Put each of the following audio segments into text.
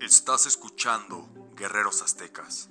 Estás escuchando Guerreros Aztecas.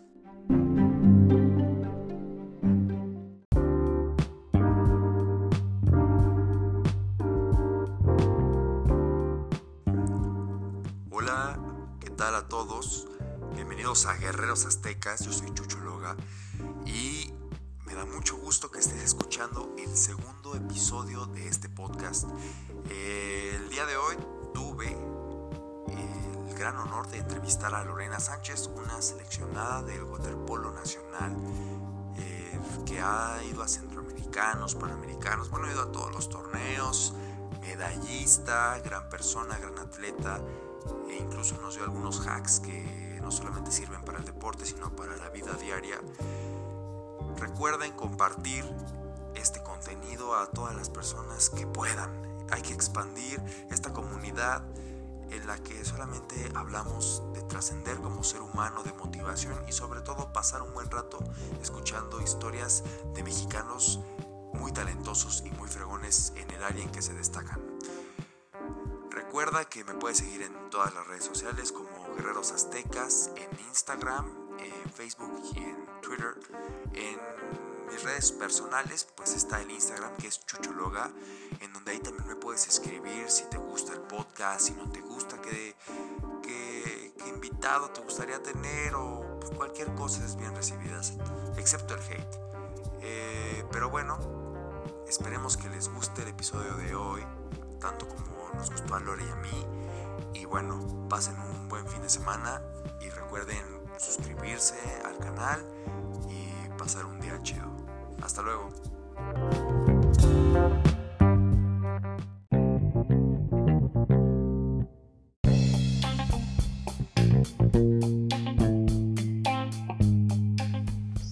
Para la vida diaria. Recuerden compartir este contenido a todas las personas que puedan. Hay que expandir esta comunidad en la que solamente hablamos de trascender como ser humano, de motivación y sobre todo pasar un buen rato escuchando historias de mexicanos muy talentosos y muy fregones en el área en que se destacan. Recuerda que me puedes seguir en todas las redes sociales como Guerreros Aztecas, en Instagram, en Facebook y en Twitter. En mis redes personales pues está el Instagram que es Chuchologa, en donde ahí también me puedes escribir si te gusta el podcast, si no te gusta, qué, invitado te gustaría tener o pues, cualquier cosa es bien recibida, excepto el hate. Eh, pero bueno, esperemos que les guste el episodio de hoy, tanto como nos gustó a Lore y a mí. Y bueno, pasen un buen fin de semana y recuerden suscribirse al canal y pasar un día chido. Hasta luego.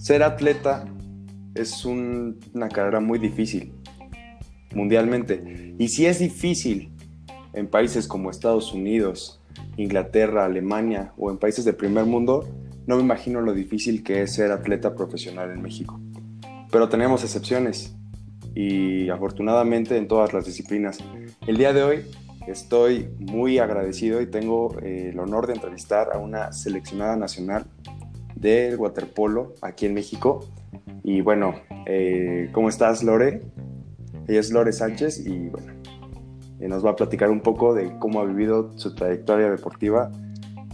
Ser atleta es un- una carrera muy difícil mundialmente. Y si es difícil en países como Estados Unidos, Inglaterra, Alemania o en países del primer mundo, no me imagino lo difícil que es ser atleta profesional en México. Pero tenemos excepciones y afortunadamente en todas las disciplinas. El día de hoy estoy muy agradecido y tengo eh, el honor de entrevistar a una seleccionada nacional del waterpolo aquí en México. Y bueno, eh, ¿cómo estás Lore? Ella es Lore Sánchez y bueno, eh, nos va a platicar un poco de cómo ha vivido su trayectoria deportiva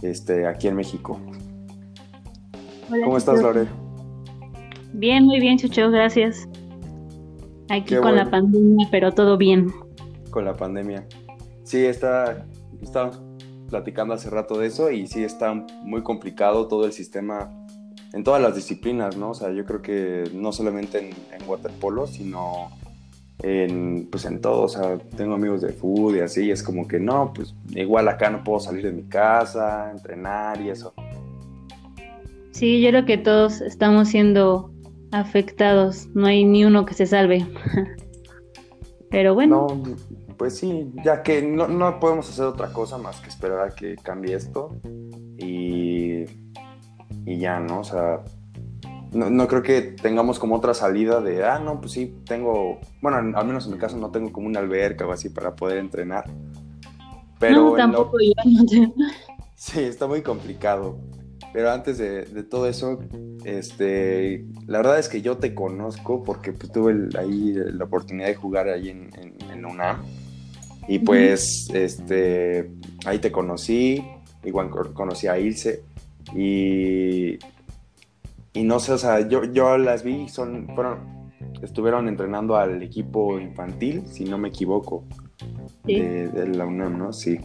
este, aquí en México. Hola, ¿Cómo estás Chucho. Lore? Bien, muy bien, Chucho, gracias. Aquí Qué con bueno. la pandemia, pero todo bien. Con la pandemia. Sí, está, estábamos platicando hace rato de eso y sí está muy complicado todo el sistema en todas las disciplinas, ¿no? O sea, yo creo que no solamente en, en waterpolo, sino en, pues en todo. O sea, tengo amigos de fútbol y así, y es como que no, pues igual acá no puedo salir de mi casa, entrenar y eso. Sí, yo creo que todos estamos siendo afectados, no hay ni uno que se salve. Pero bueno, No, pues sí, ya que no, no podemos hacer otra cosa más que esperar a que cambie esto y, y ya, ¿no? O sea, no, no creo que tengamos como otra salida de, ah, no, pues sí, tengo, bueno, al menos en mi caso no tengo como una alberca o así para poder entrenar. Pero no, en lo- tampoco yo. no te- Sí, está muy complicado. Pero antes de, de todo eso, este, la verdad es que yo te conozco porque pues, tuve el- ahí la oportunidad de jugar ahí en, en, en la UNAM. Y pues, este, ahí te conocí, igual co- conocí a Ilse. Y, y no sé, o sea, yo, yo las vi, son, fueron, estuvieron entrenando al equipo infantil, si no me equivoco Sí. de, de la UNAM, ¿no? Sí.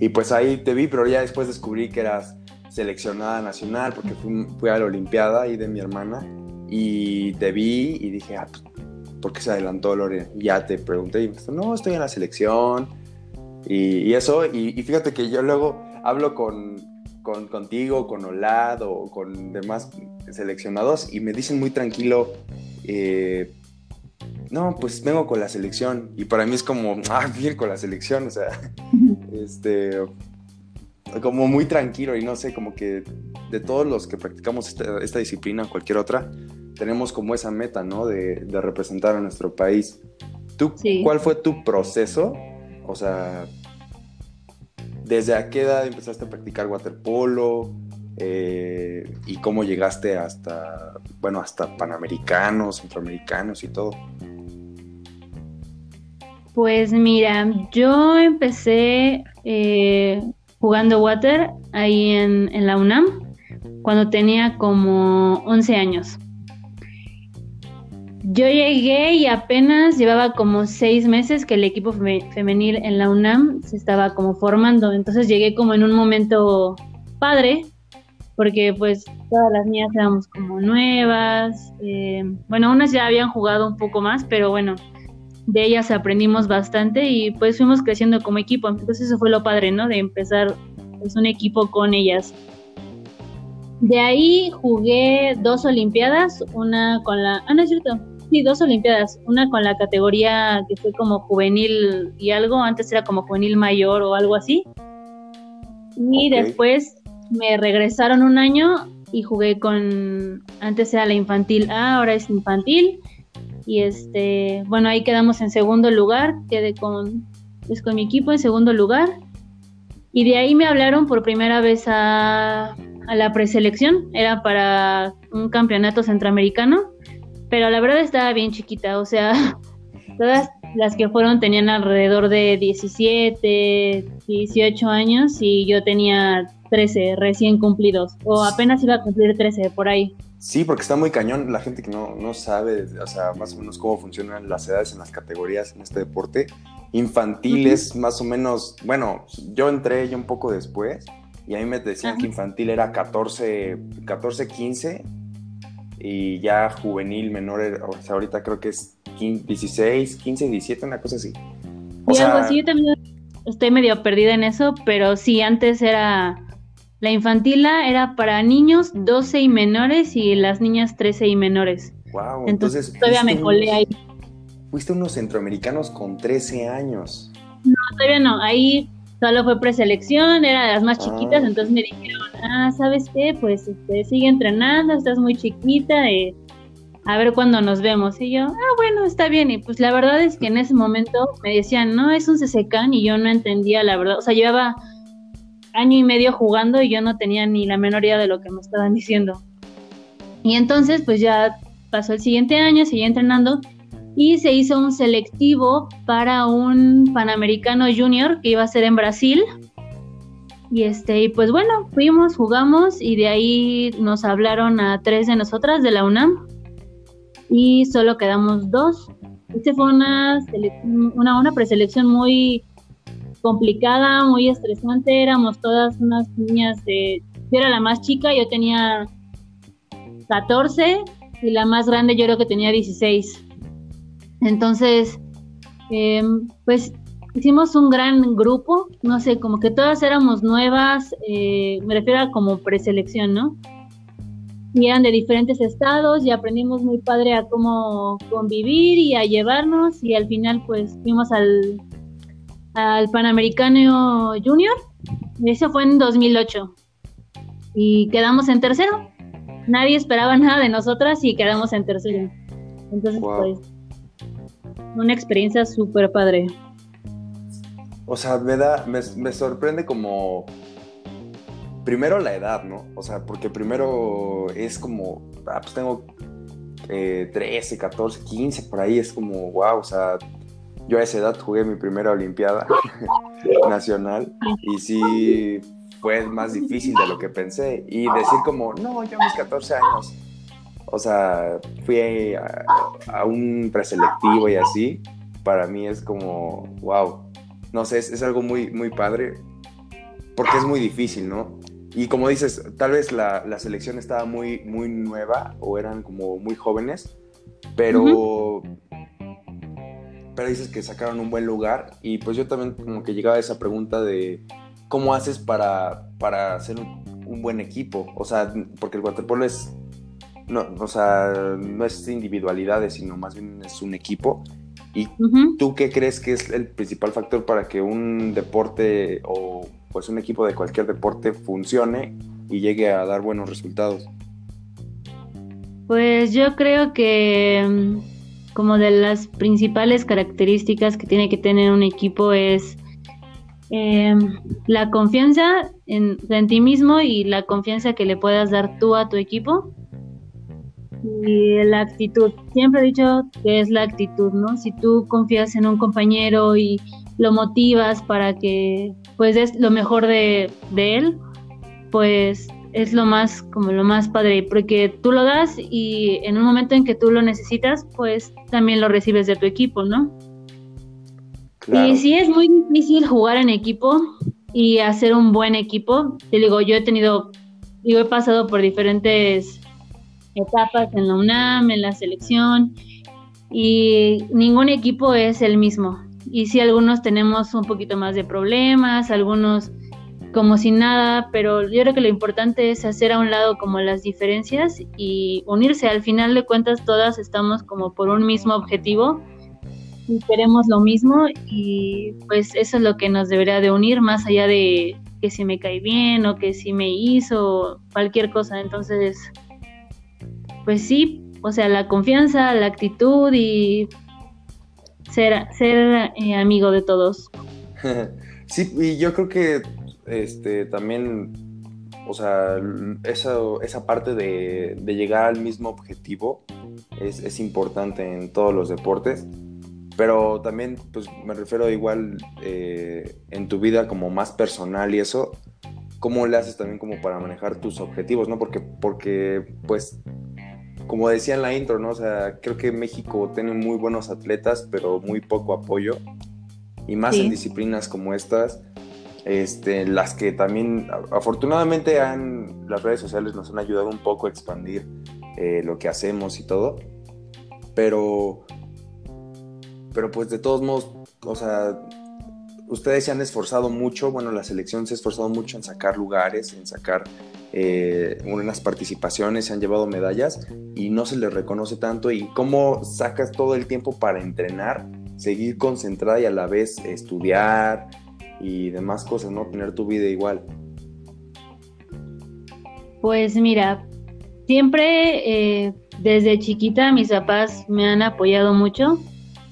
Y pues ahí te vi, pero ya después descubrí que eras seleccionada nacional porque fui, fui a la Olimpiada ahí de mi hermana y te vi y dije, ah, ¿por qué se adelantó Lore? Ya te pregunté y me dijiste, no, estoy en la selección y, y eso. Y, y fíjate que yo luego hablo con, con- contigo, con Olad o con demás seleccionados y me dicen muy tranquilo, eh, no, pues vengo con la selección. Y para mí es como, ah, bien con la selección, o sea, este, como muy tranquilo y no sé, como que de todos los que practicamos esta, esta disciplina o cualquier otra, tenemos como esa meta, ¿no? De, de representar a nuestro país. ¿Tú, Sí. cuál fue tu proceso? O sea, ¿desde a qué edad empezaste a practicar waterpolo? Eh, ¿Y cómo llegaste hasta, bueno, hasta panamericanos, centroamericanos y todo? Pues mira, yo empecé eh, jugando water ahí en, la UNAM cuando tenía como 11 años. Yo llegué y apenas llevaba como seis meses que el equipo femenil en la UNAM se estaba como formando, entonces llegué como en un momento padre, porque pues todas las niñas éramos como nuevas, eh, bueno, unas ya habían jugado un poco más, pero bueno, de ellas aprendimos bastante y pues fuimos creciendo como equipo, entonces eso fue lo padre, ¿no? De empezar pues un equipo con ellas. De ahí jugué dos Olimpiadas, una con la... Ah, no es cierto. Sí, dos Olimpiadas. Una con la categoría que fue como juvenil y algo, antes era como juvenil mayor o algo así. Y después me regresaron un año y jugué con... Antes era la infantil A, ahora es infantil. Y este, bueno, ahí quedamos en segundo lugar, quedé con, pues, con mi equipo en segundo lugar. Y de ahí me hablaron por primera vez a a la preselección, era para un campeonato centroamericano, pero la verdad estaba bien chiquita, o sea, todas las que fueron tenían alrededor de 17, 18 años y yo tenía 13 recién cumplidos, o apenas iba a cumplir 13 por ahí. Sí, porque está muy cañón la gente que no, no sabe, o sea, más o menos cómo funcionan las edades en las categorías en este deporte. Infantiles, más o menos, bueno, yo entré ya un poco después, y a mí me decían que infantil era 14, 14, 15 y ya juvenil menor, o sea, ahorita creo que es 16, 15, 17, una cosa así. O algo así, yo también estoy medio perdida en eso, pero sí, antes era, la infantila era para niños 12 y menores y las niñas 13 y menores. Wow, entonces, todavía me colé ahí. Fuiste unos centroamericanos con 13 años. No, todavía no, ahí solo fue preselección, era de las más chiquitas, ah. entonces me dijeron, ah, ¿sabes qué? Pues este, sigue entrenando, estás muy chiquita, eh, a ver cuándo nos vemos. Y yo, ah, bueno, está bien. Y pues la verdad es que en ese momento me decían, no, es un CCCAN y yo no entendía la verdad. O sea, llevaba año y medio jugando y yo no tenía ni la menor idea de lo que me estaban diciendo. Y entonces, pues ya pasó el siguiente año, seguí entrenando y se hizo un selectivo para un Panamericano Junior que iba a ser en Brasil. Y este, y pues bueno, fuimos, jugamos y de ahí nos hablaron a tres de nosotras de la UNAM y solo quedamos dos. Este fue una, una, una preselección muy complicada, muy estresante. Éramos todas unas niñas de. Yo era la más chica, yo tenía 14 y la más grande yo creo que tenía 16. Entonces, em, pues hicimos un gran grupo, no sé, como que todas éramos nuevas, eh, me refiero a como preselección, ¿no? Y eran de diferentes estados y aprendimos muy padre a cómo convivir y a llevarnos y al final pues fuimos al, al Panamericano Junior, eso fue en 2008 y quedamos en tercero. Nadie esperaba nada de nosotras y quedamos en tercero. Entonces, pues una experiencia súper padre. O sea, me da, me, sorprende como primero la edad, ¿no? O sea, porque primero es como, ah, pues tengo 13, 14, 15, por ahí es como, wow, o sea, yo a esa edad jugué mi primera Olimpiada nacional y sí fue más difícil de lo que pensé. Y decir como, no, yo a mis 14 años o sea, fui a, un preselectivo y así, para mí es como, wow, no sé, es, algo muy, muy padre, porque es muy difícil, ¿no? Y como dices, tal vez la, selección estaba muy, muy nueva o eran como muy jóvenes, pero, pero dices que sacaron un buen lugar. Y pues yo también como que llegaba a esa pregunta de cómo haces para, para hacer un, un buen equipo, o sea, porque el waterpolo es no, o sea, no es individualidades, sino más bien es un equipo. ¿Y tú qué crees que es el principal factor para que un deporte o pues un equipo de cualquier deporte funcione y llegue a dar buenos resultados? Pues yo creo que mm, como de las principales características que tiene que tener un equipo es em, la confianza en, en, ti mismo y la confianza que le puedas dar tú a tu equipo. Y la actitud. Siempre he dicho que es la actitud, ¿no? Si tú confías en un compañero y lo motivas para que pues des lo mejor de, de él, pues es lo más, como lo más padre, porque tú lo das y en un momento en que tú lo necesitas, pues también lo recibes de tu equipo, ¿no? Y sí es muy difícil jugar en equipo y hacer un buen equipo. Te digo, yo he tenido, yo he pasado por diferentes etapas en la UNAM, en la selección, y ningún equipo es el mismo. Y sí, algunos tenemos un poquito más de problemas, algunos como sin nada, pero yo creo que lo importante es hacer a un lado como las diferencias y unirse. Al final de cuentas todas estamos como por un mismo objetivo y queremos lo mismo y pues eso es lo que nos debería de unir más allá de que si me cae bien o que si me hizo cualquier cosa. Entonces, pues sí, o sea, la confianza, la actitud y ser, ser eh, amigo de todos. sí, y yo creo que este, también, o sea, esa, esa parte de, llegar al mismo objetivo es, importante en todos los deportes, pero también, pues me refiero igual eh, en tu vida como más personal y eso, ¿cómo le haces también como para manejar tus objetivos, no? Porque, porque pues, como decía en la intro, ¿no? O sea, creo que México tiene muy buenos atletas, pero muy poco apoyo, y más en disciplinas como estas. Este, las que también afortunadamente han, las redes sociales nos han ayudado un poco a expandir eh, lo que hacemos y todo, pero, pero pues de todos modos, o sea, ustedes se han esforzado mucho, bueno, la selección se ha esforzado mucho en sacar lugares, en sacar eh, unas participaciones, se han llevado medallas y no se les reconoce tanto. ¿Y cómo sacas todo el tiempo para entrenar, seguir concentrada y a la vez estudiar, y demás cosas, ¿no? Tener tu vida igual. Pues mira, siempre eh, desde chiquita mis papás me han apoyado mucho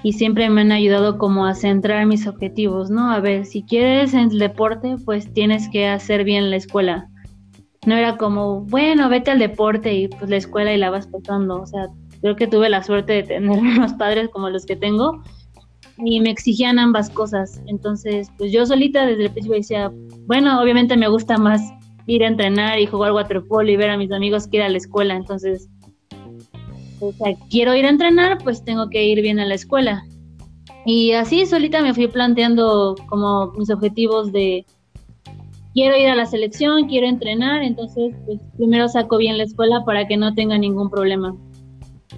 y siempre me han ayudado como a centrar mis objetivos, ¿no? A ver, si quieres en el deporte, pues tienes que hacer bien la escuela. No era como, bueno, vete al deporte y pues la escuela y la vas pasando. O sea, creo que tuve la suerte de tener unos padres como los que tengo, y me exigían ambas cosas. Entonces, pues yo solita desde el principio decía, bueno, obviamente me gusta más ir a entrenar y jugar waterpolo y ver a mis amigos que ir a la escuela. Entonces, o sea, quiero ir a entrenar, pues tengo que ir bien a la escuela. Y así solita me fui planteando como mis objetivos de quiero ir a la selección, quiero entrenar, entonces pues primero saco bien la escuela para que no tenga ningún problema.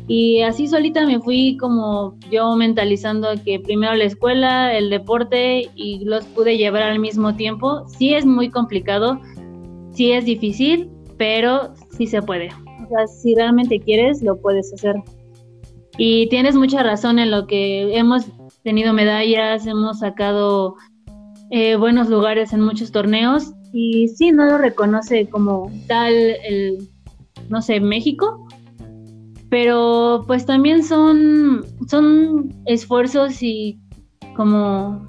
Y así solita me fui como yo mentalizando que primero la escuela, el deporte y los pude llevar al mismo tiempo. Sí es muy complicado, sí es difícil, pero sí se puede. O sea, si realmente quieres, lo puedes hacer. Y tienes mucha razón en lo que hemos tenido medallas, hemos sacado eh, buenos lugares en muchos torneos y sí, no lo reconoce como tal el, no sé, México, pero pues también son, son esfuerzos y como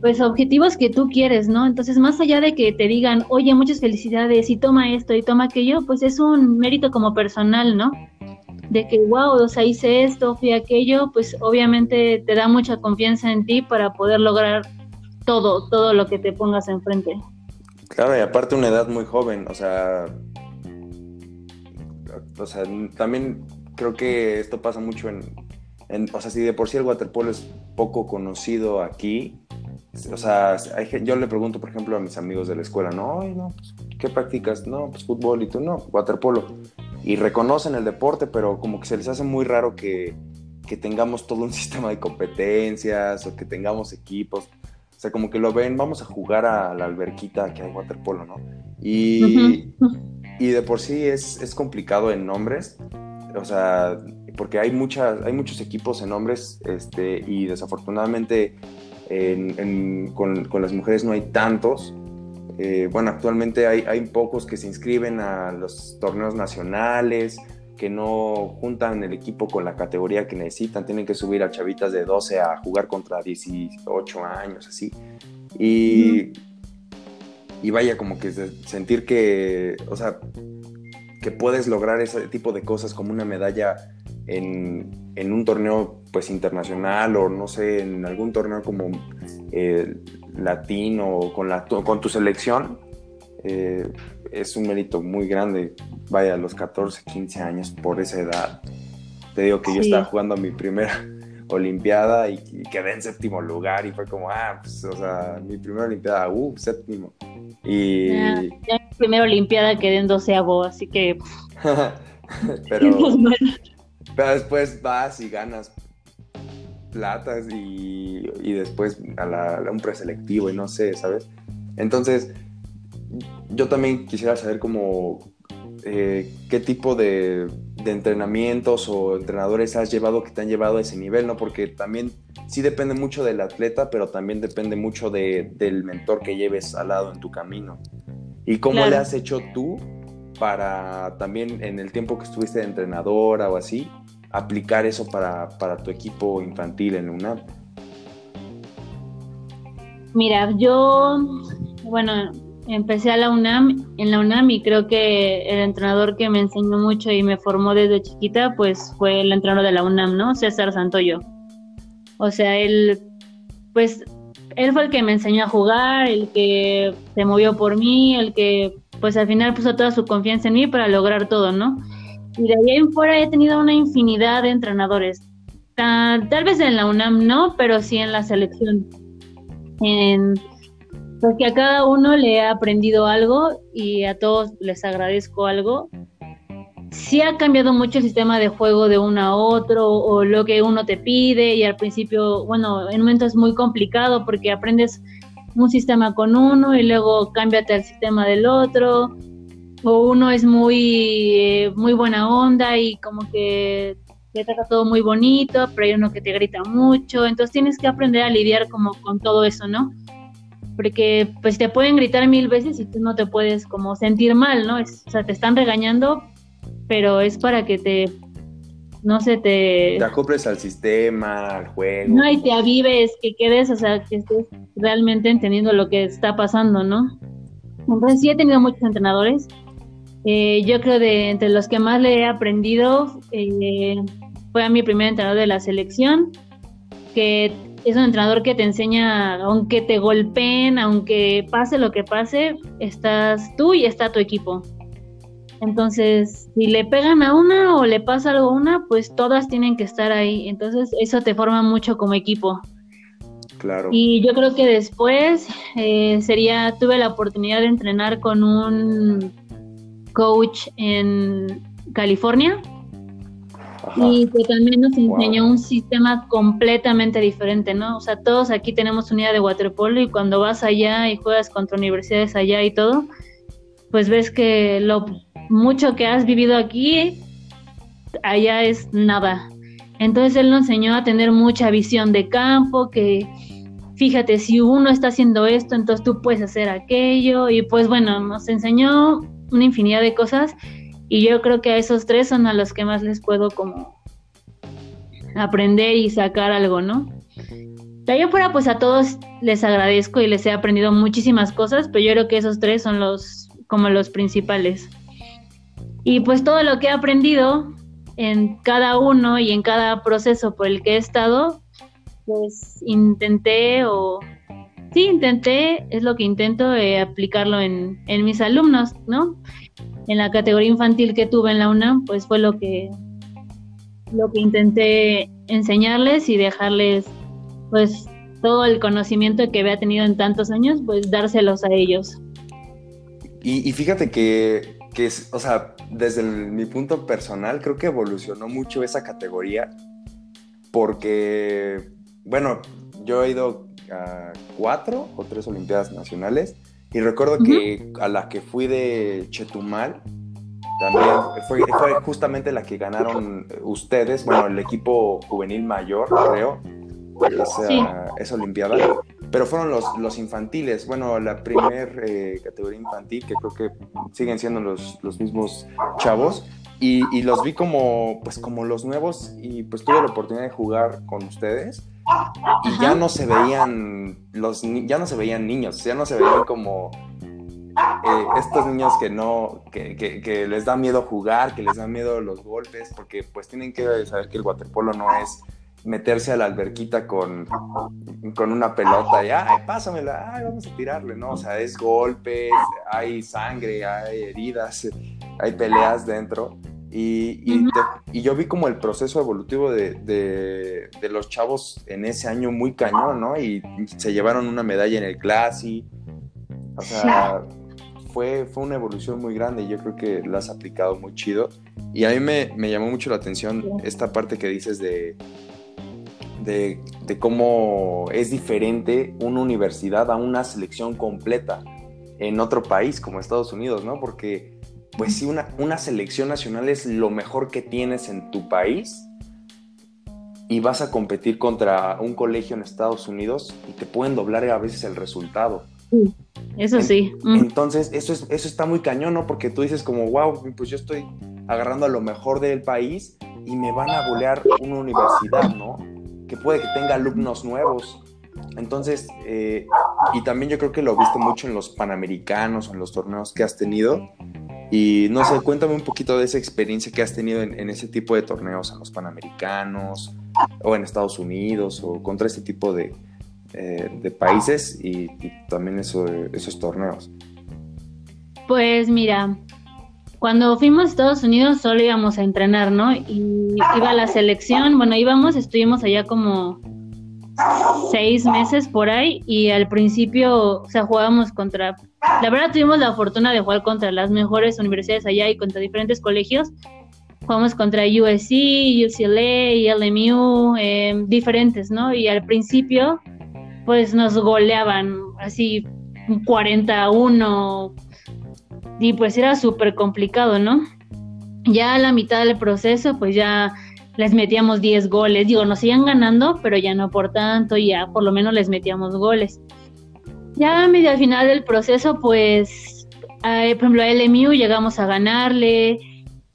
pues objetivos que tú quieres, ¿no? Entonces, más allá de que te digan, oye, muchas felicidades y toma esto y toma aquello, pues es un mérito como personal, ¿no? De que, wow, o sea, hice esto, fui aquello, pues obviamente te da mucha confianza en ti para poder lograr todo, todo lo que te pongas enfrente. Claro, y aparte una edad muy joven, o sea, o sea, también creo que esto pasa mucho en, o sea, si de por sí el waterpolo es poco conocido aquí, o sea, yo le pregunto, por ejemplo, a mis amigos de la escuela, no, no, pues, ¿qué practicas? No, pues fútbol y tú no, waterpolo. Y reconocen el deporte, pero como que se les hace muy raro que, que tengamos todo un sistema de competencias o que tengamos equipos. O sea, como que lo ven, vamos a jugar a la alberquita que hay waterpolo, ¿no? Y, y de por sí es, es, complicado en nombres, o sea, porque hay, muchas, hay muchos equipos en nombres este, y desafortunadamente con, con, las mujeres no hay tantos. Eh, bueno, actualmente hay, hay, pocos que se inscriben a los torneos nacionales, que no juntan el equipo con la categoría que necesitan, tienen que subir a chavitas de 12 a jugar contra 18 años, así. Y, y vaya, como que sentir que, o sea, que puedes lograr ese tipo de cosas como una medalla en, un torneo pues internacional o no sé, en algún torneo como eh, latino con, la, con tu selección, eh, es un mérito muy grande. Vaya, a los 14, 15 años por esa edad. Te digo que yo estaba jugando mi primera Olimpiada y, quedé en séptimo lugar y fue como, ah, pues, o sea, mi primera Olimpiada, uh, séptimo. Y... Ya, mi primera Olimpiada quedé en doceavo, así que... pero, pero después vas y ganas platas y, después a, un preselectivo y no sé, ¿sabes? Entonces, yo también quisiera saber como eh, qué tipo de, entrenamientos o entrenadores has llevado que te han llevado a ese nivel, ¿no? Porque también sí depende mucho del atleta, pero también depende mucho del mentor que lleves al lado en tu camino. ¿Y cómo le has hecho tú para también en el tiempo que estuviste de entrenadora o así, aplicar eso para, tu equipo infantil en UNAM? Mira, yo, bueno, empecé a la UNAM, en la UNAM y creo que el entrenador que me enseñó mucho y me formó desde chiquita, pues fue el entrenador de la UNAM, ¿no? César Santoyo. O sea, él, pues, él fue el que me enseñó a jugar, el que se movió por mí, el que, pues, al final puso toda su confianza en mí para lograr todo, ¿no? Y de ahí en fuera he tenido una infinidad de entrenadores. Tal vez en la UNAM no, pero sí en la selección. En, porque a cada uno le he aprendido algo y a todos les agradezco algo. Sí ha cambiado mucho el sistema de juego de uno a otro o lo que uno te pide y al principio, bueno, en un momento es muy complicado porque aprendes un sistema con uno y luego cámbiate al sistema del otro o uno es muy, eh, muy buena onda y como que te trata todo muy bonito, pero hay uno que te grita mucho, entonces tienes que aprender a lidiar como con todo eso, ¿no? Porque pues te pueden gritar mil veces y tú no te puedes como sentir mal, ¿no? Es, o sea, te están regañando, pero es para que te, no sé, te... Te acoples al sistema, al juego. No, y te avives, que quedes, o sea, que estés realmente entendiendo lo que está pasando, ¿no? Entonces sí he tenido muchos entrenadores, eh, yo creo de entre los que más le he aprendido eh, fue a mi primer entrenador de la selección, que es un entrenador que te enseña, aunque te golpeen, aunque pase lo que pase, estás tú y está tu equipo. Entonces, si le pegan a una o le pasa algo a una, pues todas tienen que estar ahí. Entonces, eso te forma mucho como equipo. Claro. Y yo creo que después eh, sería, tuve la oportunidad de entrenar con un coach en California y que también nos enseñó un sistema completamente diferente, ¿no? O sea, todos aquí tenemos unidad de waterpolo y cuando vas allá y juegas contra universidades allá y todo, pues ves que lo mucho que has vivido aquí, allá es nada. Entonces él nos enseñó a tener mucha visión de campo, que fíjate, si uno está haciendo esto, entonces tú puedes hacer aquello, y pues bueno, nos enseñó una infinidad de cosas y yo creo que a esos tres son a los que más les puedo como aprender y sacar algo, ¿no? De ahí afuera, pues a todos les agradezco y les he aprendido muchísimas cosas, pero yo creo que esos tres son los como los principales. Y pues todo lo que he aprendido en cada uno y en cada proceso por el que he estado, pues intenté o sí, intenté, es lo que intento eh, aplicarlo en, en, mis alumnos, ¿no? En la categoría infantil que tuve en la UNAM, pues fue lo que, lo que intenté enseñarles y dejarles, pues, todo el conocimiento que había tenido en tantos años, pues dárselos a ellos. Y, fíjate que, que, o sea, desde mi punto personal, creo que evolucionó mucho esa categoría, porque, bueno, yo he ido cuatro o tres Olimpiadas Nacionales. Y recuerdo que a la que fui de Chetumal, también fue, fue, justamente la que ganaron ustedes, bueno, el equipo juvenil mayor, creo, esa, Olimpiada. Pero fueron los, los infantiles, bueno, la primer eh, categoría infantil, que creo que siguen siendo los, los mismos chavos, y, los vi como, pues como los nuevos. Y pues tuve la oportunidad de jugar con ustedes y ya no se veían los ya no se veían niños, ya no se veían como eh, estos niños que no, que, que, les da miedo jugar, que les da miedo los golpes, porque pues tienen que saber que el waterpolo no es meterse a la alberquita con, con una pelota y, ay, pásamela, ay, vamos a tirarle, ¿no? O sea, es golpes, hay sangre, hay heridas, hay peleas dentro. Y, y, yo vi como el proceso evolutivo de, de, los chavos en ese año muy cañón, ¿no? Y se llevaron una medalla en el Classy. O sea, fue, fue una evolución muy grande y yo creo que la has aplicado muy chido. Y a mí me, me llamó mucho la atención esta parte que dices de, de, de, cómo es diferente una universidad a una selección completa en otro país como Estados Unidos, ¿no? Porque, pues sí, una, una selección nacional es lo mejor que tienes en tu país y vas a competir contra un colegio en Estados Unidos y te pueden doblar a veces el resultado. Eso sí. Mm. Entonces, eso, es, eso está muy cañón, ¿no? Porque tú dices como, wow, pues yo estoy agarrando a lo mejor del país y me van a bolear una universidad, ¿no? Que puede que tenga alumnos nuevos. Entonces, eh, y también yo creo que lo viste mucho en los panamericanos en los torneos que has tenido. Y no sé, cuéntame un poquito de esa experiencia que has tenido en, ese tipo de torneos, en los panamericanos o en Estados Unidos o contra este tipo de, eh, de países y, también eso, esos torneos? Pues mira, cuando fuimos a Estados Unidos solo íbamos a entrenar, ¿no? Y iba la selección, bueno, íbamos, estuvimos allá como seis meses por ahí y al principio, o sea, jugábamos contra, la verdad tuvimos la fortuna de jugar contra las mejores universidades allá y contra diferentes colegios. Jugamos contra USC, UCLA, LMU, eh, diferentes, ¿no? Y al principio pues nos goleaban así 41 y pues era súper complicado, ¿no? Ya a la mitad del proceso pues ya les metíamos 10 goles, digo, nos siguen ganando, pero ya no por tanto, ya por lo menos les metíamos goles. Ya medio al final del proceso pues, por ejemplo a LMU llegamos a ganarle,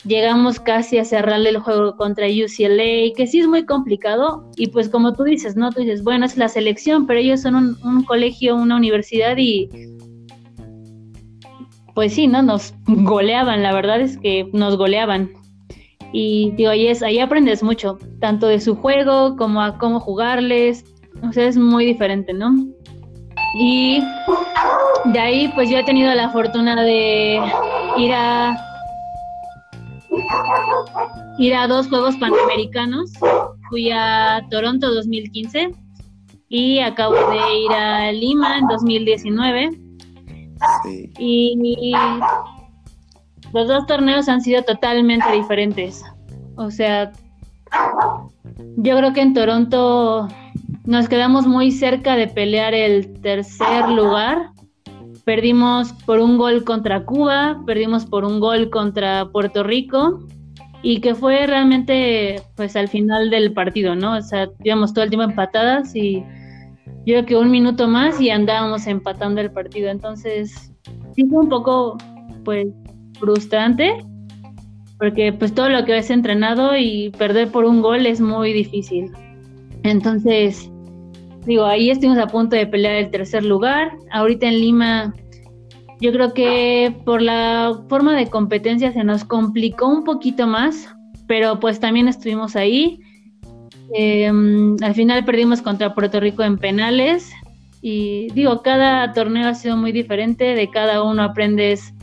llegamos casi a cerrarle el juego contra UCLA, que sí es muy complicado. Y pues como tú dices, ¿no? Tú dices, bueno, es la selección, pero ellos son un, colegio, una universidad y pues sí, ¿no? Nos goleaban, la verdad es que nos goleaban. Y digo, ahí, es, ahí aprendes mucho, tanto de su juego como a cómo jugarles. O sea, es muy diferente, ¿no? Y de ahí pues yo he tenido la fortuna de ir a ir a dos Juegos Panamericanos. Fui a Toronto 2015 y acabo de ir a Lima en 2019. Y los dos torneos han sido totalmente diferentes. O sea, yo creo que en Toronto nos quedamos muy cerca de pelear el tercer lugar Perdimos por un gol contra Cuba, perdimos por un gol contra Puerto Rico y que fue realmente pues al final del partido, ¿no? O sea, íbamos todo el tiempo empatadas y yo creo que un minuto más y andábamos empatando el partido. Entonces, sí fue un poco pues frustrante porque pues todo lo que ves entrenado y perder por un gol es muy difícil. Entonces, digo, ahí estuvimos a punto de pelear el tercer lugar. Ahorita en Lima, yo creo que por la forma de competencia se nos complicó un poquito más, pero pues también estuvimos ahí. Em, al final perdimos contra Puerto Rico en penales y digo, cada torneo ha sido muy diferente, de cada uno aprendes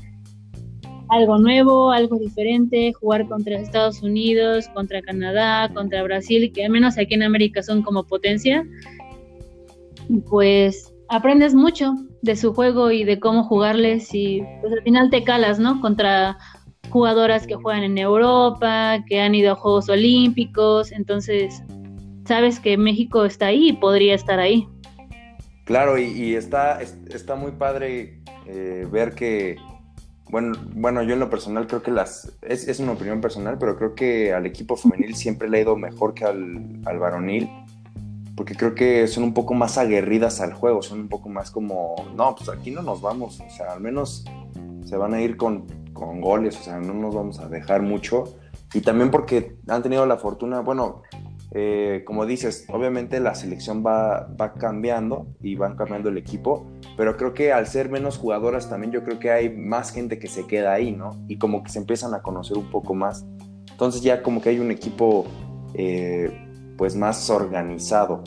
algo nuevo, algo diferente, jugar contra Estados Unidos, contra Canadá, contra Brasil, que al menos aquí en América son como potencia pues aprendes mucho de su juego y de cómo jugarles y pues al final te calas, ¿no? Contra jugadoras que juegan en Europa, que han ido a Juegos Olímpicos, entonces sabes que México está ahí y podría estar ahí. Claro, y, está, está muy padre eh, ver que, bueno, bueno, yo en lo personal creo que las, es, es, una opinión personal, pero creo que al equipo femenil siempre le ha ido mejor que al, al varonil porque creo que son un poco más aguerridas al juego, son un poco más como, no, pues aquí no nos vamos, o sea, al menos se van a ir con, con goles, o sea, no nos vamos a dejar mucho. Y también porque han tenido la fortuna, bueno, eh, como dices, obviamente la selección va, va cambiando y van cambiando el equipo, pero creo que al ser menos jugadoras también yo creo que hay más gente que se queda ahí, ¿no? Y como que se empiezan a conocer un poco más. Entonces ya como que hay un equipo eh, pues más organizado.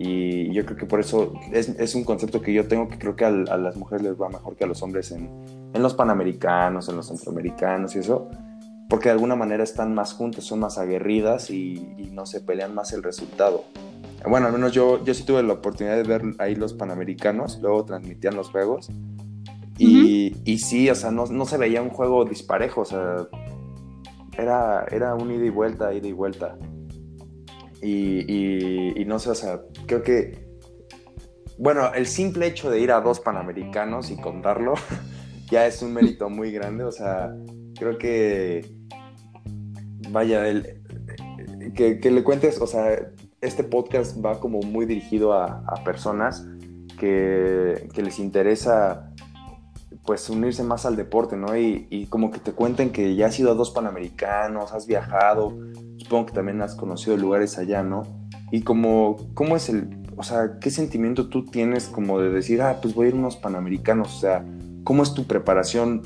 Y yo creo que por eso es, un concepto que yo tengo que creo que a, las mujeres les va mejor que a los hombres en, en los panamericanos, en los centroamericanos y eso, porque de alguna manera están más juntas, son más aguerridas y, no se pelean más el resultado. Bueno, al menos yo, yo sí tuve la oportunidad de ver ahí los panamericanos, luego transmitían los juegos. Y, y sí, o sea, no, no, se veía un juego disparejo, o sea, era, era un ida y vuelta, ida y vuelta. Y, y, no sé, o sea, creo que, bueno, el simple hecho de ir a dos panamericanos y contarlo ya es un mérito muy grande, o sea, creo que, vaya, el, que, le cuentes, o sea, este podcast va como muy dirigido a, personas que, que, les interesa pues unirse más al deporte, ¿no? Y, y, como que te cuenten que ya has ido a dos panamericanos, has viajado, supongo que también has conocido lugares allá, ¿no? Y como, ¿cómo es el, o sea, qué sentimiento tú tienes como de decir, ah, pues voy a ir a unos panamericanos, o sea, ¿cómo es tu preparación?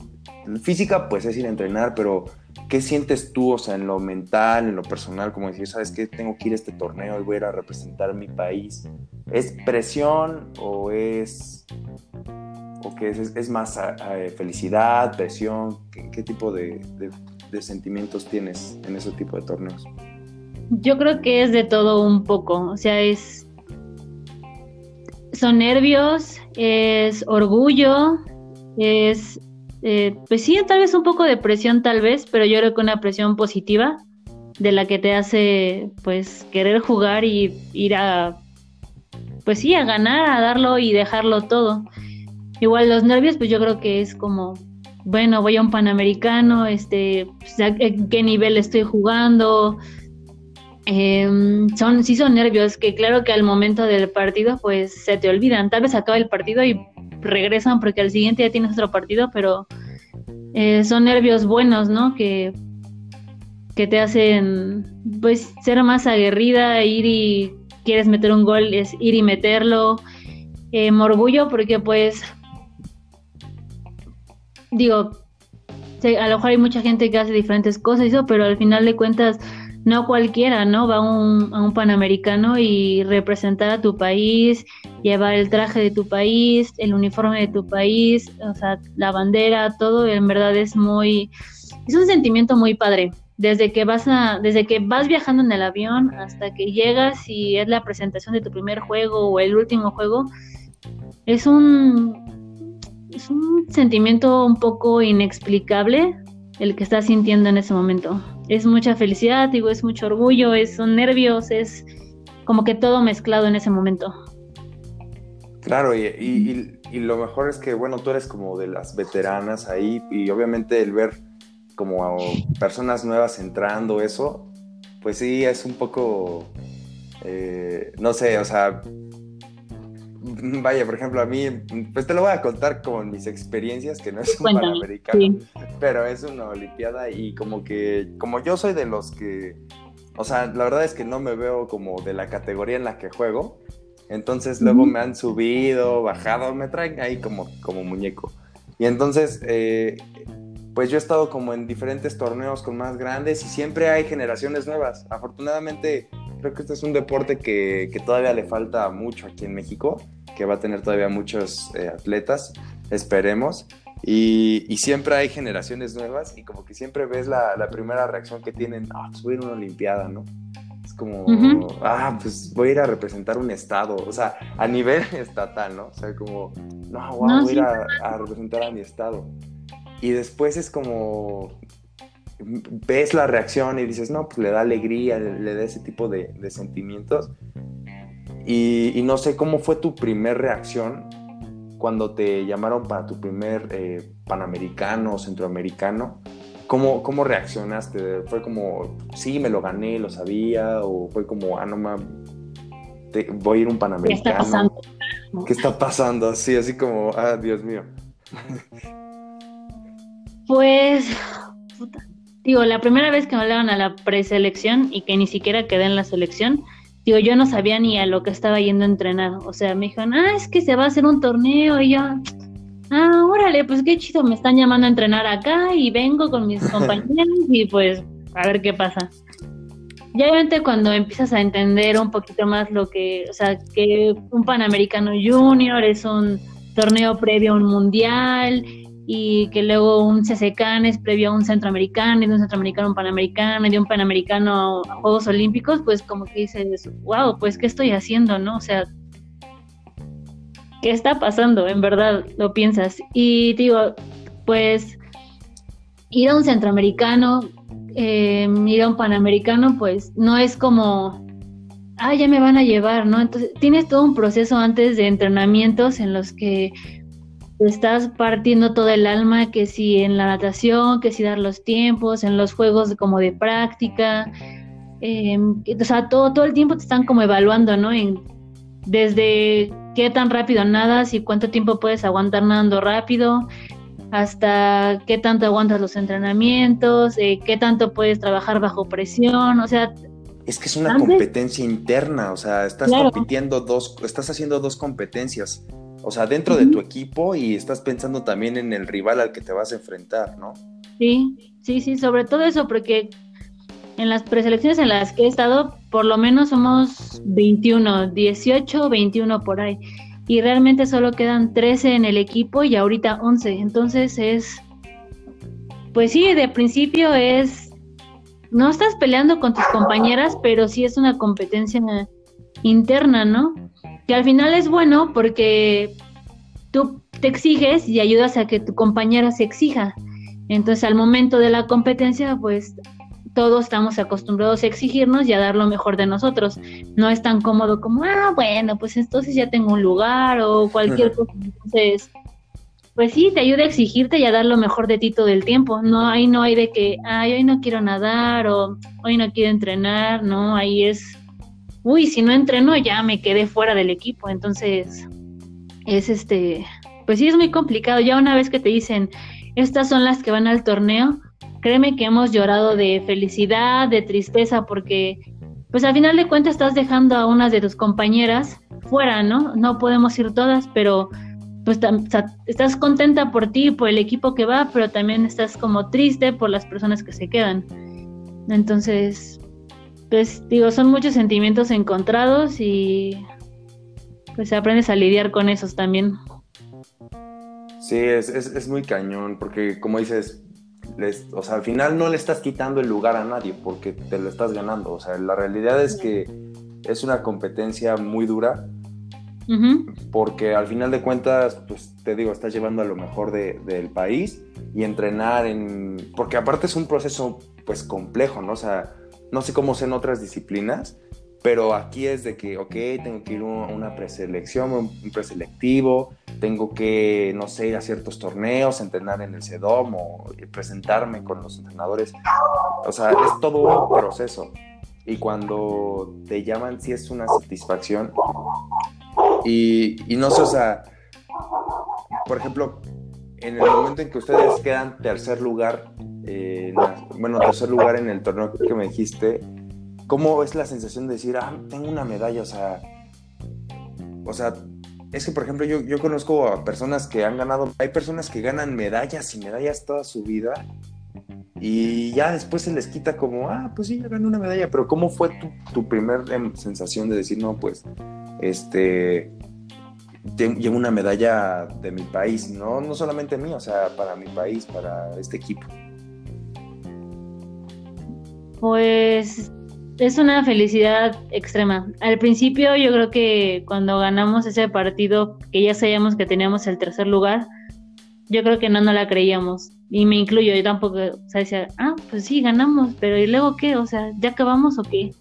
Física, pues es ir a entrenar, pero ¿qué sientes tú, o sea, en lo mental, en lo personal, como decir, sabes que tengo que ir a este torneo y voy a ir a representar mi país? ¿Es presión o es o que es, más felicidad, presión? ¿Qué, tipo de, de sentimientos tienes en ese tipo de torneos? Yo creo que es de todo un poco, o sea, es son nervios, es orgullo, es eh, pues sí, tal vez un poco de presión tal vez, pero yo creo que una presión positiva de la que te hace pues querer jugar y ir a pues sí, a ganar, a darlo y dejarlo todo. Igual los nervios, pues yo creo que es como bueno, voy a un Panamericano, este, pues, en qué nivel estoy jugando. Em, son, sí son nervios que claro que al momento del partido pues se te olvidan. Tal vez acaba el partido y regresan porque al siguiente ya tienes otro partido, pero eh, son nervios buenos, ¿no? Que, que te hacen pues ser más aguerrida, ir y quieres meter un gol, es ir y meterlo. Eh, orgullo porque pues digo, a lo mejor hay mucha gente que hace diferentes cosas, eso, pero al final de cuentas, no cualquiera, ¿no? Va a un, a un panamericano y representar a tu país, llevar el traje de tu país, el uniforme de tu país, o sea, la bandera, todo, en verdad es muy, es un sentimiento muy padre. Desde que vas a, desde que vas viajando en el avión hasta que llegas y es la presentación de tu primer juego o el último juego, es un, es un sentimiento un poco inexplicable el que estás sintiendo en ese momento. Es mucha felicidad, digo, es mucho orgullo, es, son nervios, es como que todo mezclado en ese momento. Claro, y, lo mejor es que, bueno, tú eres como de las veteranas ahí y obviamente el ver como a personas nuevas entrando, eso, pues sí, es un poco, eh, no sé, o sea, Vaya, por ejemplo, a mí, pues te lo voy a contar con mis experiencias, que no es un panamericano, pero es una olimpiada y como que, como yo soy de los que, o sea, la verdad es que no me veo como de la categoría en la que juego, entonces luego me han subido, bajado, me traen ahí como, como muñeco. Y entonces, eh, pues yo he estado como en diferentes torneos con más grandes y siempre hay generaciones nuevas. Afortunadamente, creo que este es un deporte que, que todavía le falta mucho aquí en México, que va a tener todavía muchos eh, atletas, esperemos. Y, y, siempre hay generaciones nuevas y como que siempre ves la, la primera reacción que tienen, ah, pues voy a ir a una Olimpiada, ¿no? Es como, ah, pues voy a ir a representar un estado, o sea, a nivel estatal, ¿no? O sea, como, no, voy a ir a, a representar a mi estado. Y después es como, ves la reacción y dices, no, pues le da alegría, le, da ese tipo de, sentimientos. Y, no sé cómo fue tu primer reacción cuando te llamaron para tu primer eh, panamericano o centroamericano. ¿Cómo, ¿Cómo reaccionaste? ¿Fue como, sí, me lo gané, lo sabía? ¿O fue como, ah, no mames, voy a ir un panamericano? ¿Qué está pasando? ¿Qué está pasando? Así, así como, ah, Dios mío. Pues, digo, la primera vez que me hablaron a la preselección y que ni siquiera quedé en la selección, digo, yo no sabía ni a lo que estaba yendo a entrenar. O sea, me dijeron, ah, es que se va a hacer un torneo y yo, ah, órale, pues qué chido, me están llamando a entrenar acá y vengo con mis compañeros y pues a ver qué pasa. Ya obviamente cuando empiezas a entender un poquito más lo que, o sea, que un Panamericano Junior es un torneo previo a un mundial y que luego un CCCAN es previo a un centroamericano y de un centroamericano a un panamericano y de un panamericano a Juegos Olímpicos, pues como que dices, wow, pues qué estoy haciendo, ¿no? O sea, ¿qué está pasando? En verdad, lo piensas. Y digo, pues ir a un centroamericano, eh, ir a un panamericano, pues no es como, ah, ya me van a llevar, ¿no? Entonces, tienes todo un proceso antes de entrenamientos en los que estás partiendo todo el alma, que si en la natación, que si dar los tiempos, en los juegos como de práctica, eh, o sea, todo, todo el tiempo te están como evaluando, ¿no? En, desde qué tan rápido nadas y cuánto tiempo puedes aguantar nadando rápido, hasta qué tanto aguantas los entrenamientos, eh, qué tanto puedes trabajar bajo presión, o sea... Es que es una competencia interna, o sea, estás compitiendo dos, estás haciendo dos competencias, o sea, dentro de tu equipo y estás pensando también en el rival al que te vas a enfrentar, ¿no? Sí, sí, sí, sobre todo eso, porque en las preselecciones en las que he estado, por lo menos somos 21, 18, 21 por ahí. Y realmente solo quedan 13 en el equipo y ahorita 11. Entonces es, pues sí, de principio es, no estás peleando con tus compañeras, pero sí es una competencia interna, ¿no? Que al final es bueno porque tú te exiges y ayudas a que tu compañera se exija. Entonces al momento de la competencia, pues todos estamos acostumbrados a exigirnos y a dar lo mejor de nosotros. No es tan cómodo como, ah, bueno, pues entonces ya tengo un lugar o cualquier cosa. Entonces, pues sí, te ayuda a exigirte y a dar lo mejor de ti todo el tiempo. No, ahí no hay de que, ay, hoy no quiero nadar o hoy no quiero entrenar, no, ahí es, uy, si no entreno ya me quedé fuera del equipo. Entonces, es este, pues sí, es muy complicado. Ya una vez que te dicen, estas son las que van al torneo, créeme que hemos llorado de felicidad, de tristeza, porque pues al final de cuentas estás dejando a unas de tus compañeras fuera, ¿no? No podemos ir todas, pero pues estás contenta por ti, por el equipo que va, pero también estás como triste por las personas que se quedan. Entonces, pues digo, son muchos sentimientos encontrados y pues aprendes a lidiar con esos también. Sí, es, es muy cañón, porque como dices, o sea, al final no le estás quitando el lugar a nadie porque te lo estás ganando. O sea, la realidad es que es una competencia muy dura porque al final de cuentas, pues te digo, estás llevando a lo mejor del país y entrenar en... Porque aparte es un proceso pues complejo, ¿no? O sea, no sé cómo en otras disciplinas, pero aquí es de que, ok, tengo que ir a una preselección, un preselectivo, tengo que, no sé, ir a ciertos torneos, entrenar en el CEDOM o presentarme con los entrenadores. O sea, es todo un proceso. Y cuando te llaman, sí es una satisfacción. Y, no sé, o sea, por ejemplo, en el momento en que ustedes quedan tercer lugar, eh, bueno, tercer lugar en el torneo que me dijiste, ¿Cómo es la sensación de decir, ah, tengo una medalla? O sea, o sea, es que, por ejemplo, yo, yo conozco a personas que han ganado, hay personas que ganan medallas y medallas toda su vida y ya después se les quita como, ah, pues sí, ya gané una medalla, pero ¿cómo fue tu, tu primer em, sensación de decir, no, pues, este, llevo una medalla de mi país, no, no solamente mí, o sea, para mi país, para este equipo? Pues es una felicidad extrema. Al principio yo creo que cuando ganamos ese partido, que ya sabíamos que teníamos el tercer lugar, yo creo que no no la creíamos. Y me incluyo, yo tampoco, o sea, decía, ah, pues sí, ganamos, pero ¿y luego qué? O sea, ¿ya acabamos o qué?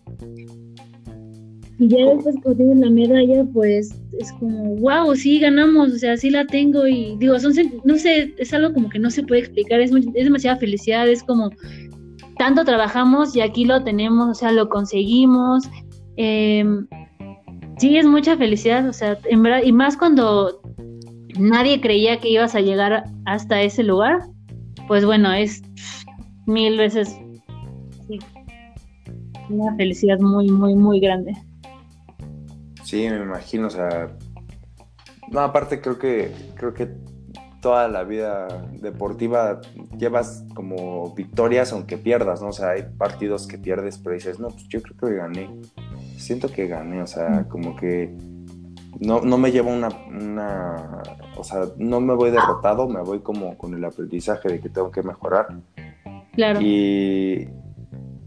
Y ya después cuando tienes la medalla, pues es como, wow, sí, ganamos, o sea, sí la tengo y digo, son, no sé, es algo como que no se puede explicar, es, es demasiada felicidad, es como tanto trabajamos y aquí lo tenemos, o sea, lo conseguimos. Eh, sí, es mucha felicidad, o sea, en verdad, y más cuando nadie creía que ibas a llegar hasta ese lugar, pues bueno, es mil veces una felicidad muy, muy, muy grande. Sí, me imagino, o sea, no, aparte creo que, creo que toda la vida deportiva llevas como victorias aunque pierdas, ¿no? O sea, hay partidos que pierdes, pero dices, no, pues yo creo que gané. Siento que gané, o sea, como que no, no me llevo una, una, o sea, no me voy derrotado, me voy como con el aprendizaje de que tengo que mejorar. Claro. Y,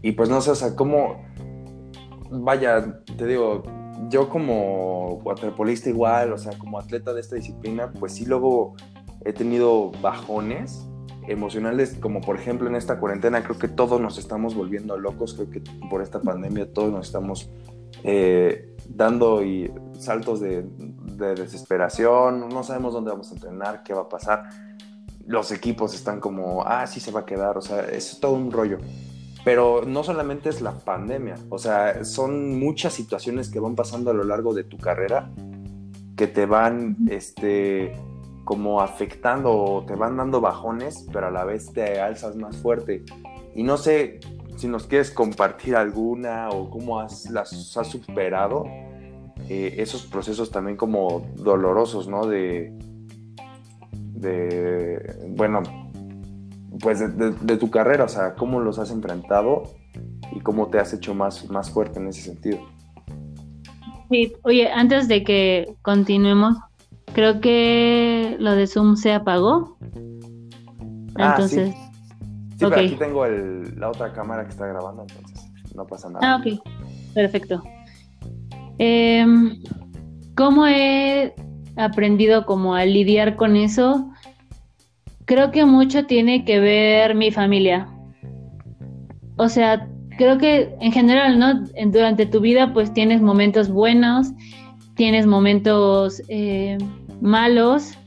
y pues no sé, o sea, como, vaya, te digo, yo como waterpolista igual, o sea, como atleta de esta disciplina, pues sí luego he tenido bajones emocionales, como por ejemplo en esta cuarentena, creo que todos nos estamos volviendo locos, creo que por esta pandemia todos nos estamos eh, dando y saltos de, desesperación, no sabemos dónde vamos a entrenar, qué va a pasar. Los equipos están como, ah, sí se va a quedar, o sea, es todo un rollo. Pero no solamente es la pandemia, o sea, son muchas situaciones que van pasando a lo largo de tu carrera que te van, este, como afectando o te van dando bajones, pero a la vez te alzas más fuerte. Y no sé si nos quieres compartir alguna o cómo has, las has superado eh, esos procesos también como dolorosos, ¿no? De, de bueno, pues de, tu carrera, o sea, cómo los has enfrentado y cómo te has hecho más, más fuerte en ese sentido. Sí, oye, antes de que continuemos, creo que lo de Zoom se apagó. Ah, entonces. Sí, pero aquí tengo la otra cámara que está grabando, entonces no pasa nada. Ah, ok. Perfecto. Em, ¿Cómo he aprendido como a lidiar con eso? Creo que mucho tiene que ver mi familia. O sea, creo que en general, ¿no? Durante tu vida pues tienes momentos buenos, tienes momentos eh, malos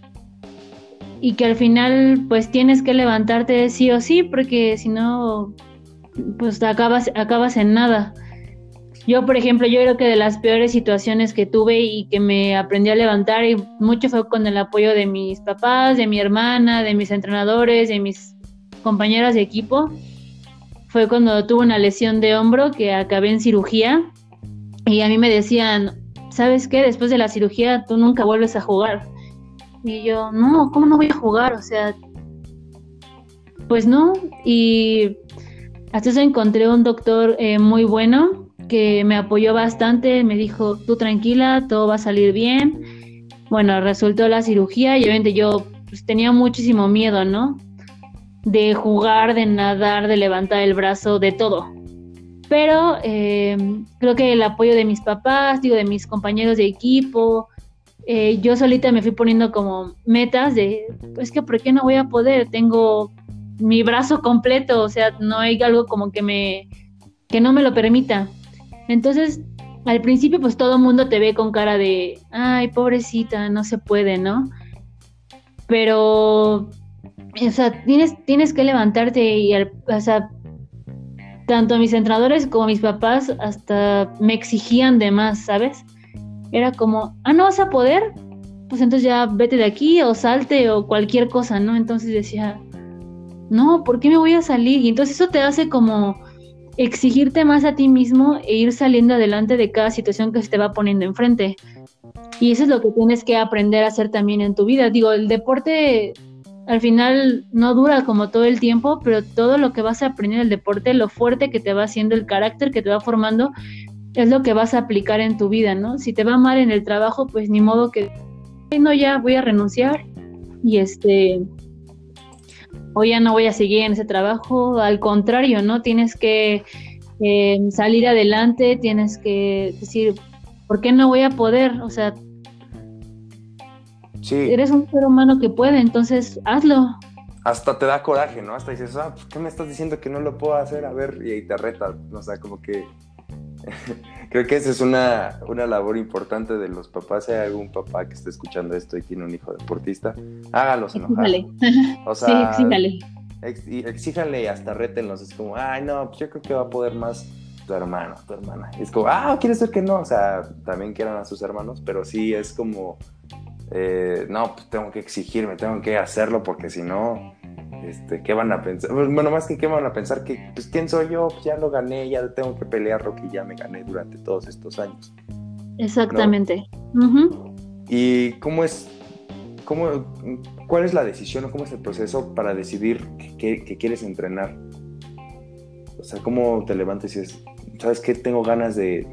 y que al final pues tienes que levantarte sí o sí porque si no pues acabas, acabas en nada. Yo, por ejemplo, yo creo que de las peores situaciones que tuve y que me aprendí a levantar y mucho fue con el apoyo de mis papás, de mi hermana, de mis entrenadores, de mis compañeras de equipo. Fue cuando tuve una lesión de hombro que acabé en cirugía y a mí me decían, ¿sabes qué? Después de la cirugía tú nunca vuelves a jugar. Y yo, no, ¿cómo no voy a jugar? O sea, pues no. Y hasta eso encontré un doctor eh, muy bueno que me apoyó bastante, me dijo, tú tranquila, todo va a salir bien. Bueno, resultó la cirugía y obviamente yo pues, tenía muchísimo miedo, ¿no? De jugar, de nadar, de levantar el brazo, de todo. Pero eh, creo que el apoyo de mis papás, digo, de mis compañeros de equipo, eh, yo solita me fui poniendo como metas de, pues que, ¿por qué no voy a poder? Tengo mi brazo completo, o sea, no hay algo como que me, que no me lo permita. Entonces, al principio, pues todo el mundo te ve con cara de, ay, pobrecita, no se puede, ¿no? Pero, o sea, tienes, tienes que levantarte y, o sea, tanto mis entrenadores como mis papás hasta me exigían de más, ¿sabes? Era como, ah, no vas a poder, pues entonces ya vete de aquí o salte o cualquier cosa, ¿no? Entonces decía, no, ¿por qué me voy a salir? Y entonces eso te hace como exigirte más a ti mismo e ir saliendo adelante de cada situación que se te va poniendo enfrente. Y eso es lo que tienes que aprender a hacer también en tu vida. Digo, el deporte al final no dura como todo el tiempo, pero todo lo que vas a aprender en el deporte, lo fuerte que te va haciendo, el carácter que te va formando, es lo que vas a aplicar en tu vida, ¿no? Si te va mal en el trabajo, pues ni modo que, no, ya voy a renunciar y este, o ya no voy a seguir en ese trabajo, al contrario, ¿no? Tienes que eh, salir adelante, tienes que decir, ¿por qué no voy a poder? O sea, eres un ser humano que puede, entonces hazlo. Hasta te da coraje, ¿no? Hasta dices, ah, pues, ¿qué me estás diciendo que no lo puedo hacer? A ver, y ahí te retas, o sea, como que Creo que esa es una, labor importante de los papás. Si hay algún papá que esté escuchando esto y tiene un hijo deportista, hágalos enojar. O sea, sí, exíjale. y hasta rétenlos. Es como, ay, no, pues yo creo que va a poder más tu hermano, tu hermana. es como, ah, quiere ser que no. O sea, también quieran a sus hermanos, pero sí es como, eh, no, pues tengo que exigirme, tengo que hacerlo porque si no, este, ¿qué van a pensar? Bueno, más que qué van a pensar, que, pues, ¿quién soy yo? Pues ya lo gané, ya tengo que pelear lo que ya me gané durante todos estos años. Exactamente. ¿Y cómo es, cómo, cuál es la decisión o cómo es el proceso para decidir que, quieres entrenar? O sea, ¿cómo te levantas y dices, ¿sabes qué? Tengo ganas de,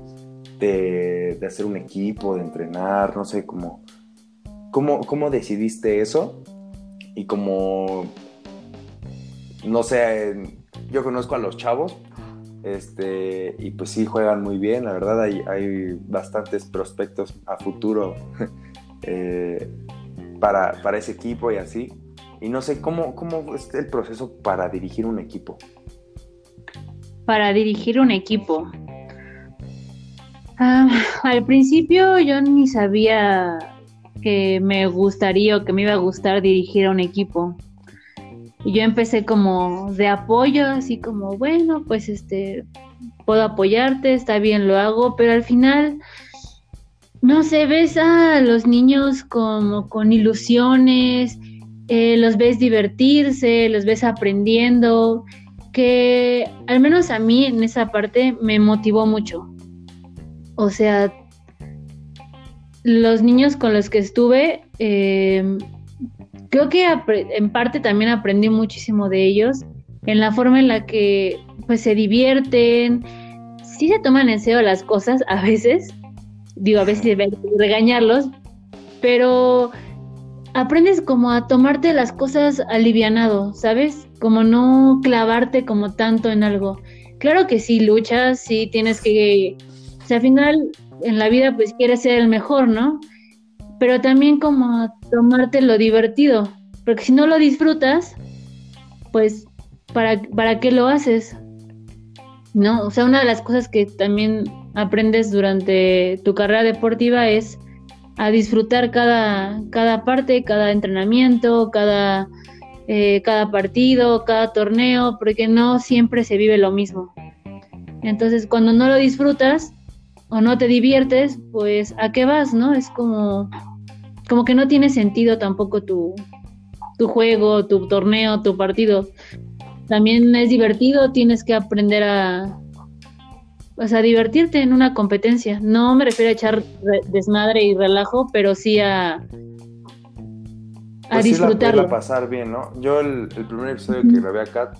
de, hacer un equipo, de entrenar, no sé, cómo, cómo, cómo decidiste eso y como, no sé, yo conozco a los chavos, este, y pues sí juegan muy bien, la verdad hay, hay bastantes prospectos a futuro eh, para, para, ese equipo y así. Y no sé, ¿cómo, ¿cómo es el proceso para dirigir un equipo? Para dirigir un equipo. Ah, al principio yo ni sabía que me gustaría o que me iba a gustar dirigir a un equipo. Y yo empecé como de apoyo, así como, bueno, pues este, puedo apoyarte, está bien, lo hago, pero al final, no sé, ves a los niños como con ilusiones, eh, los ves divertirse, los ves aprendiendo, que al menos a mí en esa parte me motivó mucho. O sea, los niños con los que estuve, eh, creo que en parte también aprendí muchísimo de ellos, en la forma en la que pues se divierten, sí se toman en serio las cosas a veces, digo a veces regañarlos, pero aprendes como a tomarte las cosas alivianado, ¿sabes? Como no clavarte como tanto en algo. Claro que sí luchas, sí tienes que, o sea, al final en la vida pues quieres ser el mejor, ¿no? Pero también como tomarte lo divertido, porque si no lo disfrutas, pues ¿para, para qué lo haces? ¿No? O sea, una de las cosas que también aprendes durante tu carrera deportiva es a disfrutar cada, cada parte, cada entrenamiento, cada, eh, cada partido, cada torneo, porque no siempre se vive lo mismo. Entonces, cuando no lo disfrutas, o no te diviertes, pues ¿a qué vas, no? Es como, como que no tiene sentido tampoco tu, tu juego, tu torneo, tu partido. También es divertido, tienes que aprender a, pues, a divertirte en una competencia. No me refiero a echar desmadre y relajo, pero sí a, a pues disfrutarlo. Sí pasar bien, ¿no? Yo el, primer episodio que grabé acá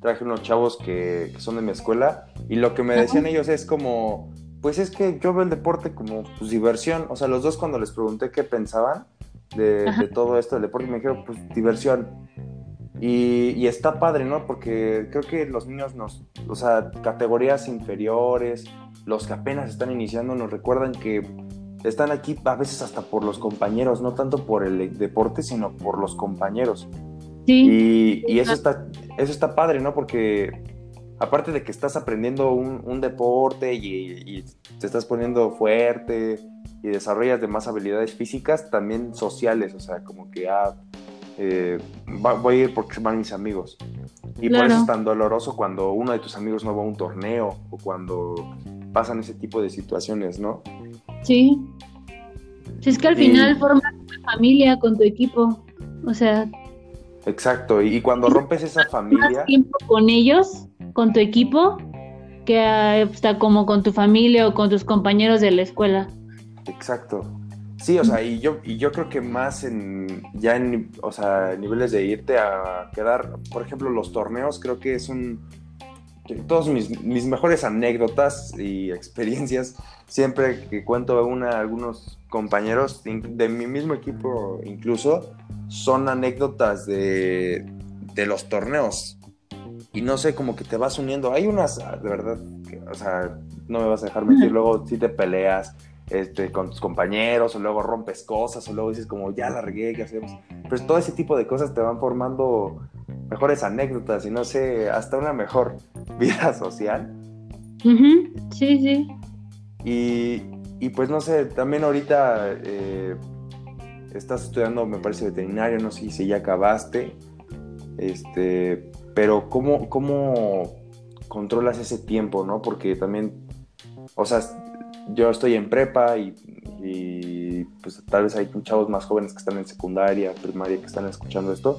traje unos chavos que, que, son de mi escuela y lo que me decían ellos es como pues es que yo veo el deporte como pues, diversión. O sea, los dos cuando les pregunté qué pensaban de, todo esto del deporte, me dijeron, pues diversión. Y, está padre, ¿no? Porque creo que los niños nos, o sea, categorías inferiores, los que apenas están iniciando, nos recuerdan que están aquí a veces hasta por los compañeros, no tanto por el deporte, sino por los compañeros. Sí. Y, y eso, está, eso está padre, ¿no? Porque aparte de que estás aprendiendo un, deporte y, te estás poniendo fuerte y desarrollas de más habilidades físicas, también sociales, o sea, como que ah, eh, voy a ir porque van mis amigos. Y por eso es tan doloroso cuando uno de tus amigos no va a un torneo o cuando pasan ese tipo de situaciones, ¿no? Sí. Si es que al final formas una familia con tu equipo, o sea... Exacto, y, cuando rompes esa familia... tiempo con ellos con tu equipo que está como con tu familia o con tus compañeros de la escuela. Exacto. Sí, o sea, y yo, y yo creo que más en, ya en, o sea, niveles de irte a quedar, por ejemplo, los torneos, creo que es un, todos mis, mis mejores anécdotas y experiencias, siempre que cuento una, algunos compañeros de mi mismo equipo incluso, son anécdotas de, de los torneos y no sé, como que te vas uniendo. Hay unas, de verdad, o sea, no me vas a dejar mentir, luego si te peleas este, con tus compañeros, o luego rompes cosas, o luego dices como, ya la regué, ¿qué hacemos? Pero todo ese tipo de cosas te van formando mejores anécdotas y no sé, hasta una mejor vida social. Sí, sí. Y, y, pues no sé, también ahorita eh, estás estudiando, me parece, veterinario, no sé si ya acabaste. Este, pero ¿cómo, cómo controlas ese tiempo, no? Porque también, o sea, yo estoy en prepa y, y, pues tal vez hay chavos más jóvenes que están en secundaria, primaria, que están escuchando esto.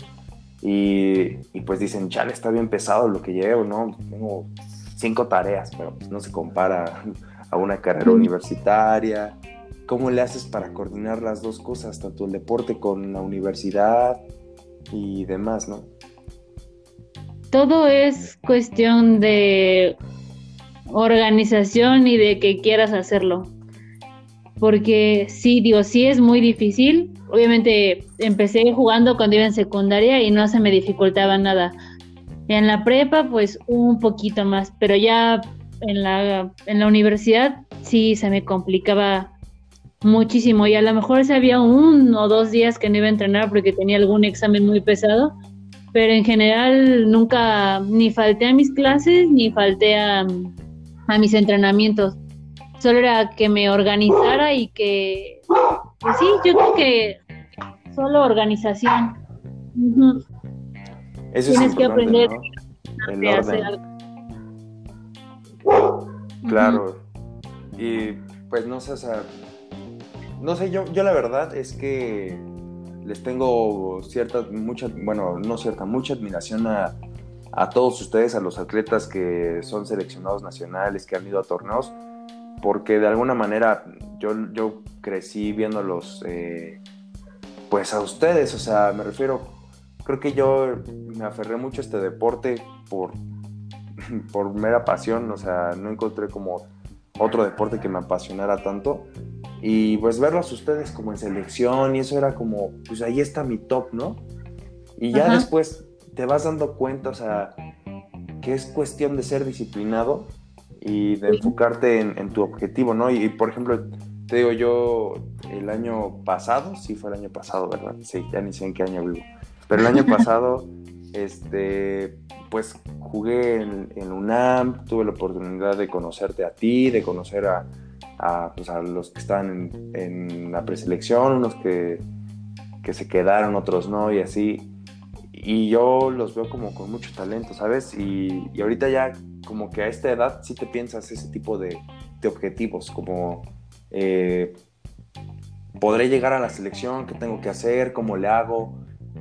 Y, y, pues dicen, chale, está bien pesado lo que llevo, ¿no? Tengo cinco tareas, pero pues no se compara a una carrera universitaria. ¿Cómo le haces para coordinar las dos cosas, tanto el deporte con la universidad y demás, ¿no? Todo es cuestión de organización y de que quieras hacerlo. Porque sí, digo, sí es muy difícil. Obviamente empecé jugando cuando iba en secundaria y no se me dificultaba nada. En la prepa, pues un poquito más, pero ya en la, en la universidad sí se me complicaba muchísimo y a lo mejor se había un o dos días que no iba a entrenar porque tenía algún examen muy pesado, pero en general nunca ni falté a mis clases ni falté a, a mis entrenamientos. Solo era que me organizara y que, pues sí, yo creo que solo organización. Eso Tienes que aprender a hacer algo. Claro. Y pues no sé, o sea, no sé, yo, yo la verdad es que les tengo cierta, mucha, bueno, no cierta, mucha admiración a, a todos ustedes, a los atletas que son seleccionados nacionales, que han ido a torneos, porque de alguna manera yo, yo crecí viéndolos, eh, pues a ustedes, o sea, me refiero, creo que yo me aferré mucho a este deporte por, por mera pasión, o sea, no encontré como otro deporte que me apasionara tanto. Y pues verlos ustedes como en selección y eso era como, pues ahí está mi top, ¿no? Y ya después te vas dando cuenta, o sea, que es cuestión de ser disciplinado y de enfocarte en, tu objetivo, ¿no? Y, por ejemplo, te digo, yo el año pasado, sí fue el año pasado, ¿verdad? Sí, ya ni sé en qué año vivo. Pero el año pasado, este, pues jugué en, UNAM, tuve la oportunidad de conocerte a ti, de conocer a, a, pues, los que están en, la preselección, unos que, que se quedaron, otros no, y así. Y yo los veo como con mucho talento, ¿sabes? Y, y, ahorita ya como que a esta edad sí te piensas ese tipo de, de objetivos, como eh, podré llegar a la selección, qué tengo que hacer, cómo le hago,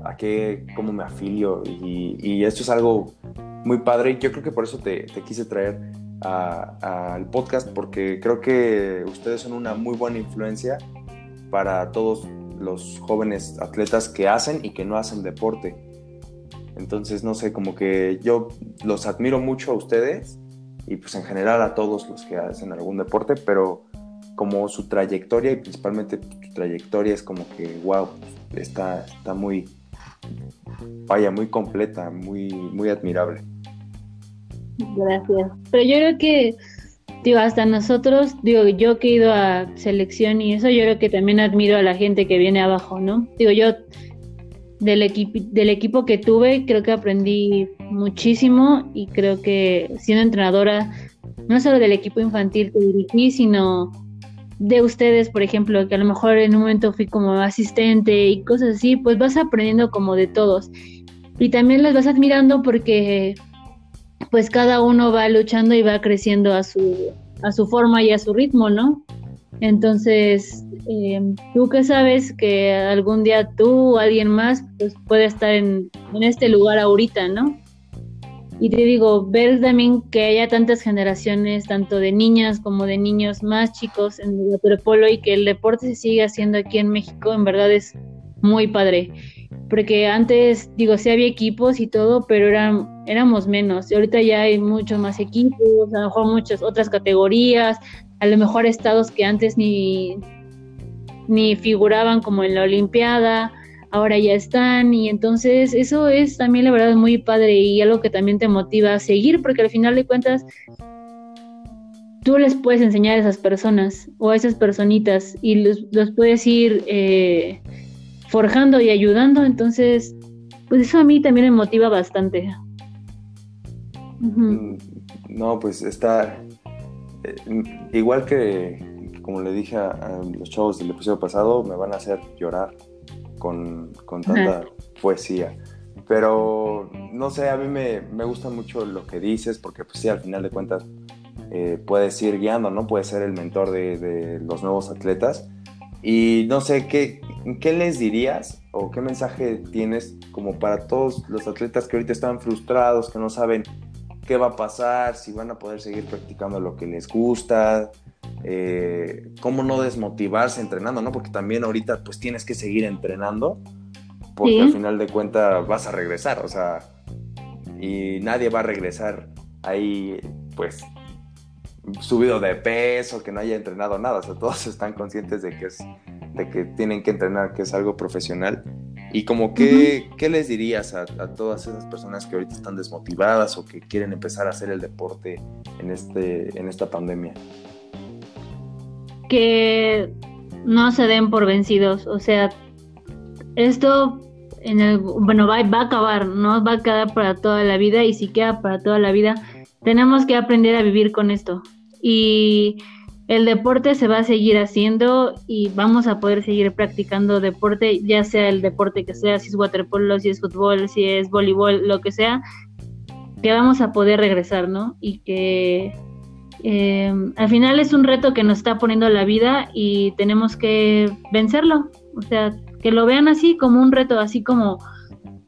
a qué, cómo me afilio y, y esto es algo muy padre y yo creo que por eso te, te quise traer al podcast porque creo que ustedes son una muy buena influencia para todos los jóvenes atletas que hacen y que no hacen deporte. Entonces, no sé, como que yo los admiro mucho a ustedes y pues en general a todos los que hacen algún deporte, pero como su trayectoria y principalmente su trayectoria es como que, wow, está, está muy, vaya, muy completa, muy, muy admirable. Gracias. Pero yo creo que, digo, hasta nosotros, digo, yo que he ido a selección y eso, yo creo que también admiro a la gente que viene abajo, ¿no? Digo, yo del, equipo del equipo que tuve, creo que aprendí muchísimo y creo que siendo entrenadora, no solo del equipo infantil que dirigí, sino de ustedes, por ejemplo, que a lo mejor en un momento fui como asistente y cosas así, pues vas aprendiendo como de todos. Y también los vas admirando porque pues cada uno va luchando y va creciendo a su, a su forma y a su ritmo, ¿no? Entonces, eh, tú que sabes que algún día tú o alguien más pues, puede estar en, este lugar ahorita, ¿no? Y te digo, ver también que haya tantas generaciones, tanto de niñas como de niños más chicos en el waterpolo y que el deporte se sigue haciendo aquí en México, en verdad es muy padre. Porque antes, digo, sí había equipos y todo, pero eran, éramos menos. Y ahorita ya hay muchos más equipos, a lo mejor muchas otras categorías, a lo mejor estados que antes ni, ni figuraban como en la Olimpiada, ahora ya están y entonces eso es también la verdad muy padre y algo que también te motiva a seguir porque al final de cuentas tú les puedes enseñar a esas personas o a esas personitas y los, puedes ir eh, forjando y ayudando entonces pues eso a mí también me motiva bastante. Mm, no, pues está, eh, igual que, como le dije a, los chavos del episodio pasado, me van a hacer llorar con, tanta poesía. Pero no sé, a mí me, gusta mucho lo que dices, porque pues sí, al final de cuentas eh, puedes ir guiando, ¿no? Puedes ser el mentor de, los nuevos atletas. Y no sé, ¿qué, ¿qué les dirías o qué mensaje tienes como para todos los atletas que ahorita están frustrados, que no saben qué va a pasar, si van a poder seguir practicando lo que les gusta, eh, cómo no desmotivarse entrenando, ¿no? Porque también ahorita pues tienes que seguir entrenando, porque al final de cuentas vas a regresar, o sea, y nadie va a regresar ahí pues subido de peso, que no haya entrenado nada, o sea, todos están conscientes de que es de que tienen que entrenar, que es algo profesional. Y como que, ¿qué les dirías a, todas esas personas que ahorita están desmotivadas o que quieren empezar a hacer el deporte en, este, en esta pandemia? Que no se den por vencidos, o sea, esto en el, bueno, va, va a acabar, no va a quedar para toda la vida y si queda para toda la vida, tenemos que aprender a vivir con esto. Y el deporte se va a seguir haciendo y vamos a poder seguir practicando deporte, ya sea el deporte que sea, si es waterpolo, si es fútbol, si es voleibol, lo que sea, que vamos a poder regresar, ¿no? Y que eh, al final es un reto que nos está poniendo la vida y tenemos que vencerlo, o sea, que lo vean así como un reto, así como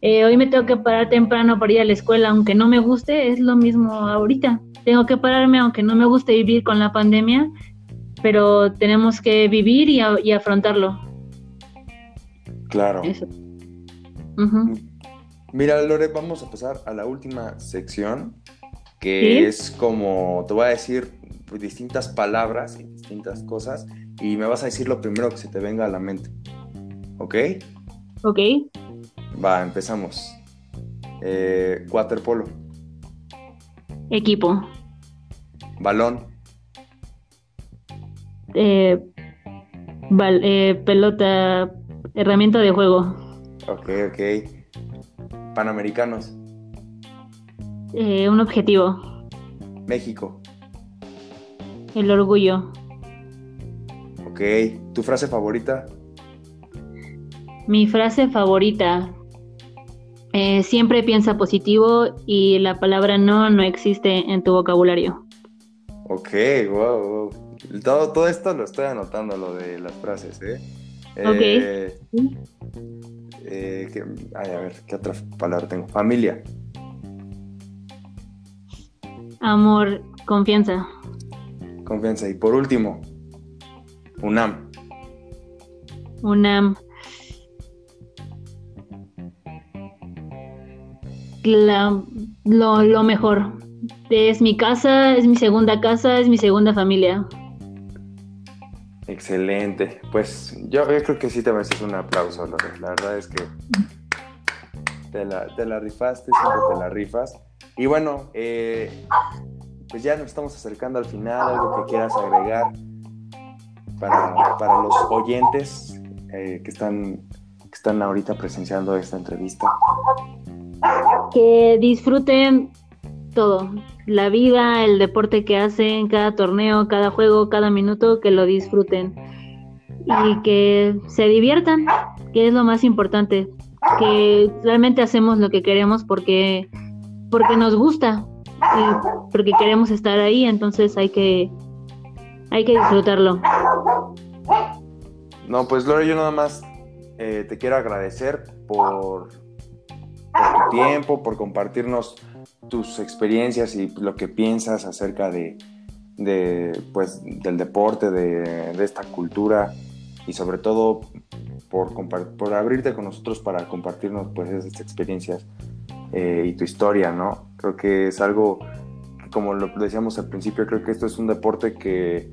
eh, hoy me tengo que parar temprano para ir a la escuela, aunque no me guste, es lo mismo ahorita. Tengo que pararme aunque no me guste vivir con la pandemia pero tenemos que vivir y, afrontarlo. Claro. Mira, Lore, vamos a pasar a la última sección, que es como, te voy a decir distintas palabras y distintas cosas, y me vas a decir lo primero que se te venga a la mente. ¿Ok? Ok. Va, empezamos. Eh, waterpolo. Equipo. Balón. Eh, eh, pelota, herramienta de juego. Ok, ok. Panamericanos. Eh, un objetivo. México. El orgullo. Ok. ¿Tu frase favorita? Mi frase favorita. siempre piensa positivo y la palabra no no existe en tu vocabulario. Ok, wow, wow. Todo, todo esto lo estoy anotando, lo de las frases, ¿eh? eh, eh ay, a ver, ¿qué otra palabra tengo? Familia. Amor, confianza. Confianza. Y por último, UNAM. UNAM. La, lo, lo mejor. Es mi casa, es mi segunda casa, es mi segunda familia. Excelente. Pues yo, creo que sí te mereces un aplauso, Lore. La verdad es que te la, rifaste, siempre te la rifas. Y bueno, eh, pues ya nos estamos acercando al final. Algo que quieras agregar para, los oyentes eh, que, están, que están ahorita presenciando esta entrevista. Que disfruten todo, la vida, el deporte que hacen, cada torneo, cada juego, cada minuto, que lo disfruten y que se diviertan, que es lo más importante, que realmente hacemos lo que queremos porque porque nos gusta y porque queremos estar ahí, entonces hay que hay que disfrutarlo. No, pues Lore, yo nada más eh, te quiero agradecer por, tu tiempo, por compartirnos tus experiencias y lo que piensas acerca de, pues, del deporte, de, esta cultura y sobre todo por, por abrirte con nosotros para compartirnos pues, esas experiencias eh, y tu historia, ¿no? Creo que es algo, como lo decíamos al principio, creo que esto es un deporte que,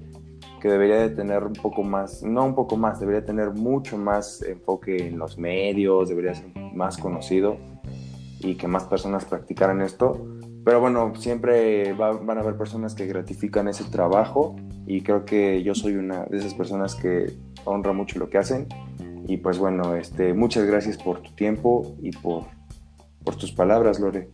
que debería de tener un poco más, no un poco más, debería tener mucho más enfoque en los medios, debería ser más conocido y que más personas practicaran esto. Pero bueno, siempre van a haber personas que gratifican ese trabajo y creo que yo soy una de esas personas que honra mucho lo que hacen. Y pues bueno, este, muchas gracias por tu tiempo y por, por tus palabras, Lore.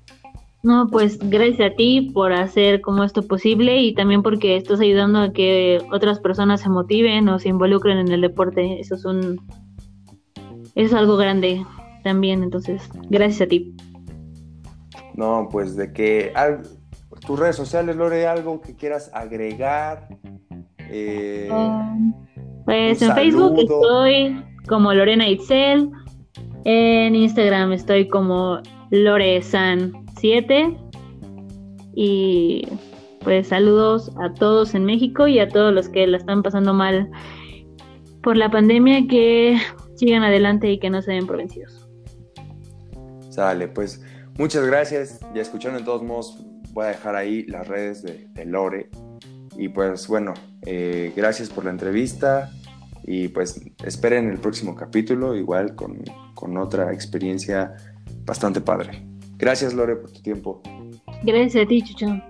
No, pues gracias a ti por hacer como esto posible y también porque estás ayudando a que otras personas se motiven o se involucren en el deporte. Eso es un es algo grande también, entonces gracias a ti. No, pues de que tus redes sociales, Lore, algo que quieras agregar. Eh, pues en Facebook estoy como Lorena Itzel. En Instagram estoy como loresan7 y pues saludos a todos en México y a todos los que la están pasando mal por la pandemia, que sigan adelante y que no se den por vencidos. Sale, pues muchas gracias. Ya escucharon, de todos modos, voy a dejar ahí las redes de, Lore. Y pues bueno, eh, gracias por la entrevista y pues esperen el próximo capítulo, igual con, con otra experiencia bastante padre. Gracias Lore por tu tiempo. Gracias a ti, Chucho.